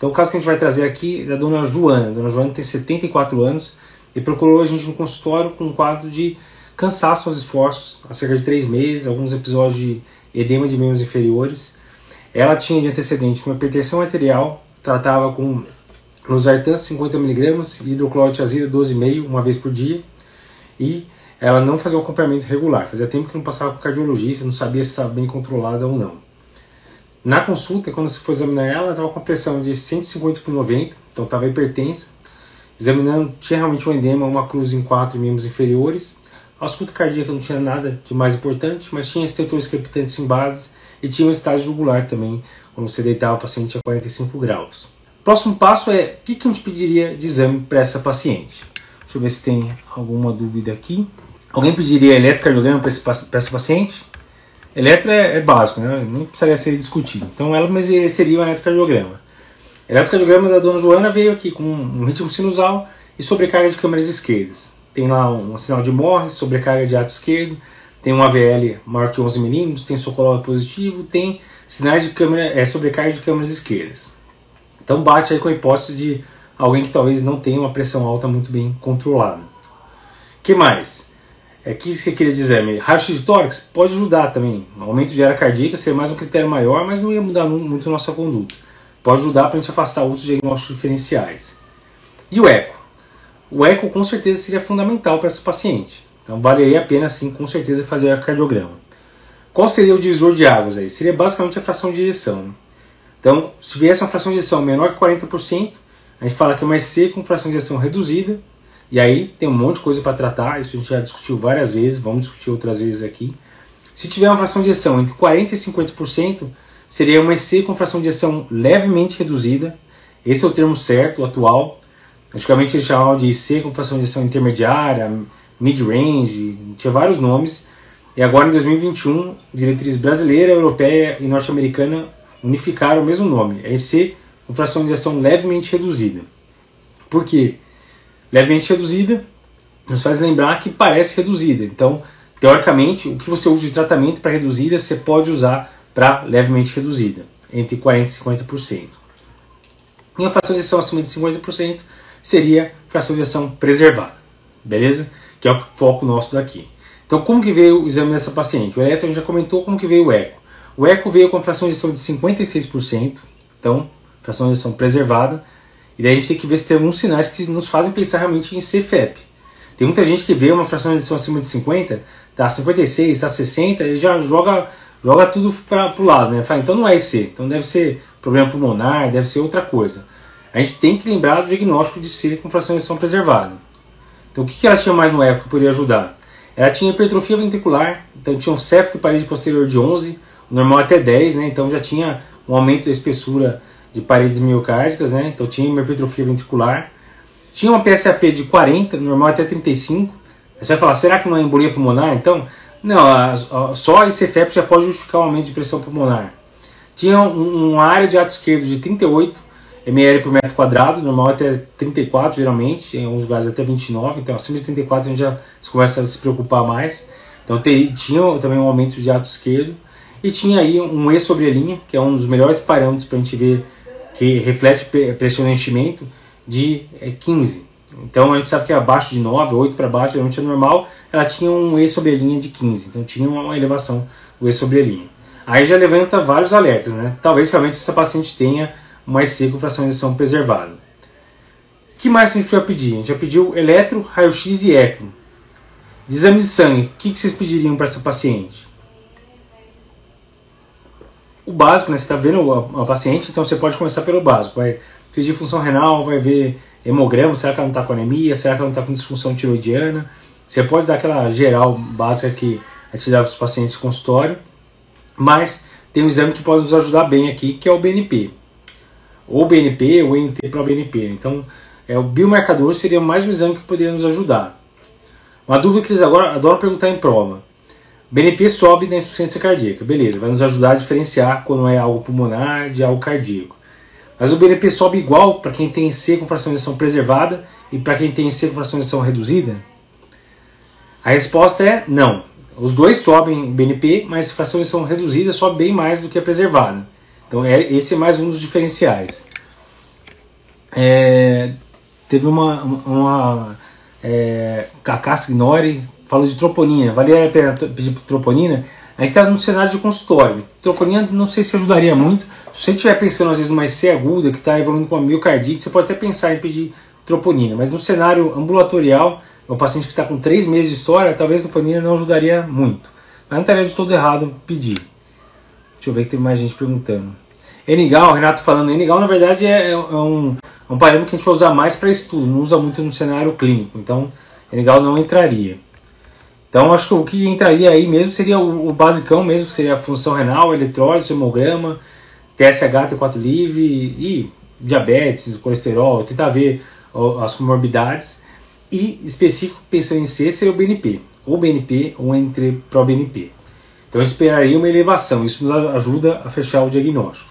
Então o caso que a gente vai trazer aqui é da dona Joana. A dona Joana tem 74 anos e procurou a gente no consultório com um quadro de cansaço aos esforços, há cerca de 3 meses, alguns episódios de edema de membros inferiores. Ela tinha de antecedente uma hipertensão arterial, tratava com losartan 50mg e hidroclorotiazida 12,5 uma vez por dia. E ela não fazia o acompanhamento regular. Fazia tempo que não passava para cardiologista, não sabia se estava bem controlada ou não. Na consulta, quando se foi examinar ela, ela estava com pressão de 150 por 90, então estava hipertensa. Examinando, tinha realmente um edema, uma cruz em quatro membros inferiores. A ausculta cardíaca não tinha nada de mais importante, mas tinha estetores crepitantes em base e tinha um estágio jugular também, quando você deitava o paciente a 45 graus. Próximo passo é o que, que a gente pediria de exame para essa paciente. Deixa eu ver se tem alguma dúvida aqui. Alguém pediria eletrocardiograma para essa paciente? Eletro é, é, básico, né? não precisaria ser discutido. Então ela seria o eletrocardiograma. O eletrocardiograma da dona Joana veio aqui com um ritmo sinusal e sobrecarga de câmeras esquerdas. Tem lá um, sinal de morre, sobrecarga de ato esquerdo, tem um AVL maior que 11 milímetros, tem socolove positivo, tem sinais de câmera, é, sobrecarga de câmeras esquerdas. Então bate aí com a hipótese de alguém que talvez não tenha uma pressão alta muito bem controlada. que mais? É que você queria dizer, raio-x de tórax pode ajudar também. Aumento de área cardíaca seria mais um critério maior, mas não ia mudar muito a nossa conduta. Pode ajudar para a gente afastar outros diagnósticos diferenciais. E o eco? O eco com certeza seria fundamental para esse paciente. Então valeria a pena sim, com certeza, fazer o cardiograma. Qual seria o divisor de águas aí? Seria basicamente a fração de ejeção. Então, se viesse uma fração de ejeção menor que 40%, a gente fala que é uma EC com fração de ejeção reduzida, e aí tem um monte de coisa para tratar, isso a gente já discutiu várias vezes, vamos discutir outras vezes aqui. Se tiver uma fração de ejeção entre 40% e 50%, seria uma EC com fração de ejeção levemente reduzida. Esse é o termo certo, o atual. Antigamente eles chamavam de EC com fração de ejeção intermediária, mid-range, tinha vários nomes. E agora em 2021, diretriz brasileira, europeia e norte-americana unificaram o mesmo nome, é EC com fração de ejeção levemente reduzida. Por quê? Levemente reduzida nos faz lembrar que parece reduzida. Então, teoricamente, o que você usa de tratamento para reduzida, você pode usar para levemente reduzida, entre 40% e 50%. E a fração de ação acima de 50% seria fração de ação preservada, beleza? Que é o foco nosso daqui. Então, como que veio o exame dessa paciente? O eletro já comentou como que veio o eco. O eco veio com fração de ação de 56%, então, fração de ação preservada, e daí a gente tem que ver se tem alguns sinais que nos fazem pensar realmente em ser FEP. Tem muita gente que vê uma fração de edição acima de 50, tá 56, tá 60, e já joga, joga tudo para o lado, né? Fala, então não é IC, então deve ser problema pulmonar, deve ser outra coisa. A gente tem que lembrar do diagnóstico de ser com edição preservada. Então o que, que ela tinha mais no eco que poderia ajudar? Ela tinha hipertrofia ventricular, então tinha um septo de parede posterior de 11, o normal até 10, né? Então já tinha um aumento da espessura de paredes miocárdicas, né? Então tinha hipertrofia ventricular. Tinha uma PSAP de 40, normal até 35. Você vai falar, será que não é embolia pulmonar? Então, não, a, a, só esse EFEP já pode justificar o aumento de pressão pulmonar. Tinha um, uma área de ato esquerdo de 38 ml por metro quadrado, normal até 34 geralmente, em alguns lugares até 29, então acima de 34 a gente já começa a se preocupar mais. Então tinha também um aumento de ato esquerdo. E tinha aí um E sobre linha, que é um dos melhores parâmetros para a gente ver que reflete pressão de enchimento de 15. É, então a gente sabe que abaixo de 9, 8 para baixo, geralmente é normal, ela tinha um E sobre a linha de 15, então tinha uma elevação do E sobre a linha. Aí já levanta vários alertas, né? Talvez realmente essa paciente tenha com fração de injeção preservada. O que mais que a gente vai pedir? A gente já pediu eletro, raio-x e eco. De exame de sangue, o que, que vocês pediriam para essa paciente? O básico, né? Você está vendo a, a, paciente, então você pode começar pelo básico. Vai pedir função renal, vai ver hemograma, será que ela não está com anemia, será que ela não está com disfunção tiroidiana. Você pode dar aquela geral básica que a gente dá para os pacientes de consultório, mas tem um exame que pode nos ajudar bem aqui, que é o BNP. Ou BNP ou NT para o BNP. Então, é, o biomarcador seria mais um exame que poderia nos ajudar. Uma dúvida que eles agora adoram perguntar em prova. BNP sobe na insuficiência cardíaca, beleza, vai nos ajudar a diferenciar quando é algo pulmonar de algo cardíaco. Mas o BNP sobe igual para quem tem C com ejeção preservada e para quem tem C com ejeção reduzida? A resposta é não. Os dois sobem BNP, mas ejeção reduzida sobe bem mais do que a preservada. Então é, esse é mais um dos diferenciais. é, teve uma, uma é, Kaká Signori falou de troponina. Valeria a pedir troponina? A gente está num cenário de consultório. Troponina não sei se ajudaria muito. Se você estiver pensando às vezes numa IC aguda que está evoluindo com uma miocardite, você pode até pensar em pedir troponina. Mas no cenário ambulatorial, o paciente que está com 3 meses de história, talvez troponina não ajudaria muito. Mas não estaria de todo errado pedir. Deixa eu ver que tem mais gente perguntando. Enigal, Renato falando, Enigal na verdade é, é, um, é um parâmetro que a gente vai usar mais para estudo, não usa muito no cenário clínico, então Enigal não entraria. Então acho que o que entraria aí mesmo seria o, o basicão mesmo, seria a função renal, eletrólise, hemograma, TSH, T4 livre e diabetes, colesterol, tentar ver as comorbidades e específico pensando em C seria o BNP, ou BNP ou entre pro BNP. Então esperaria uma elevação, isso nos ajuda a fechar o diagnóstico.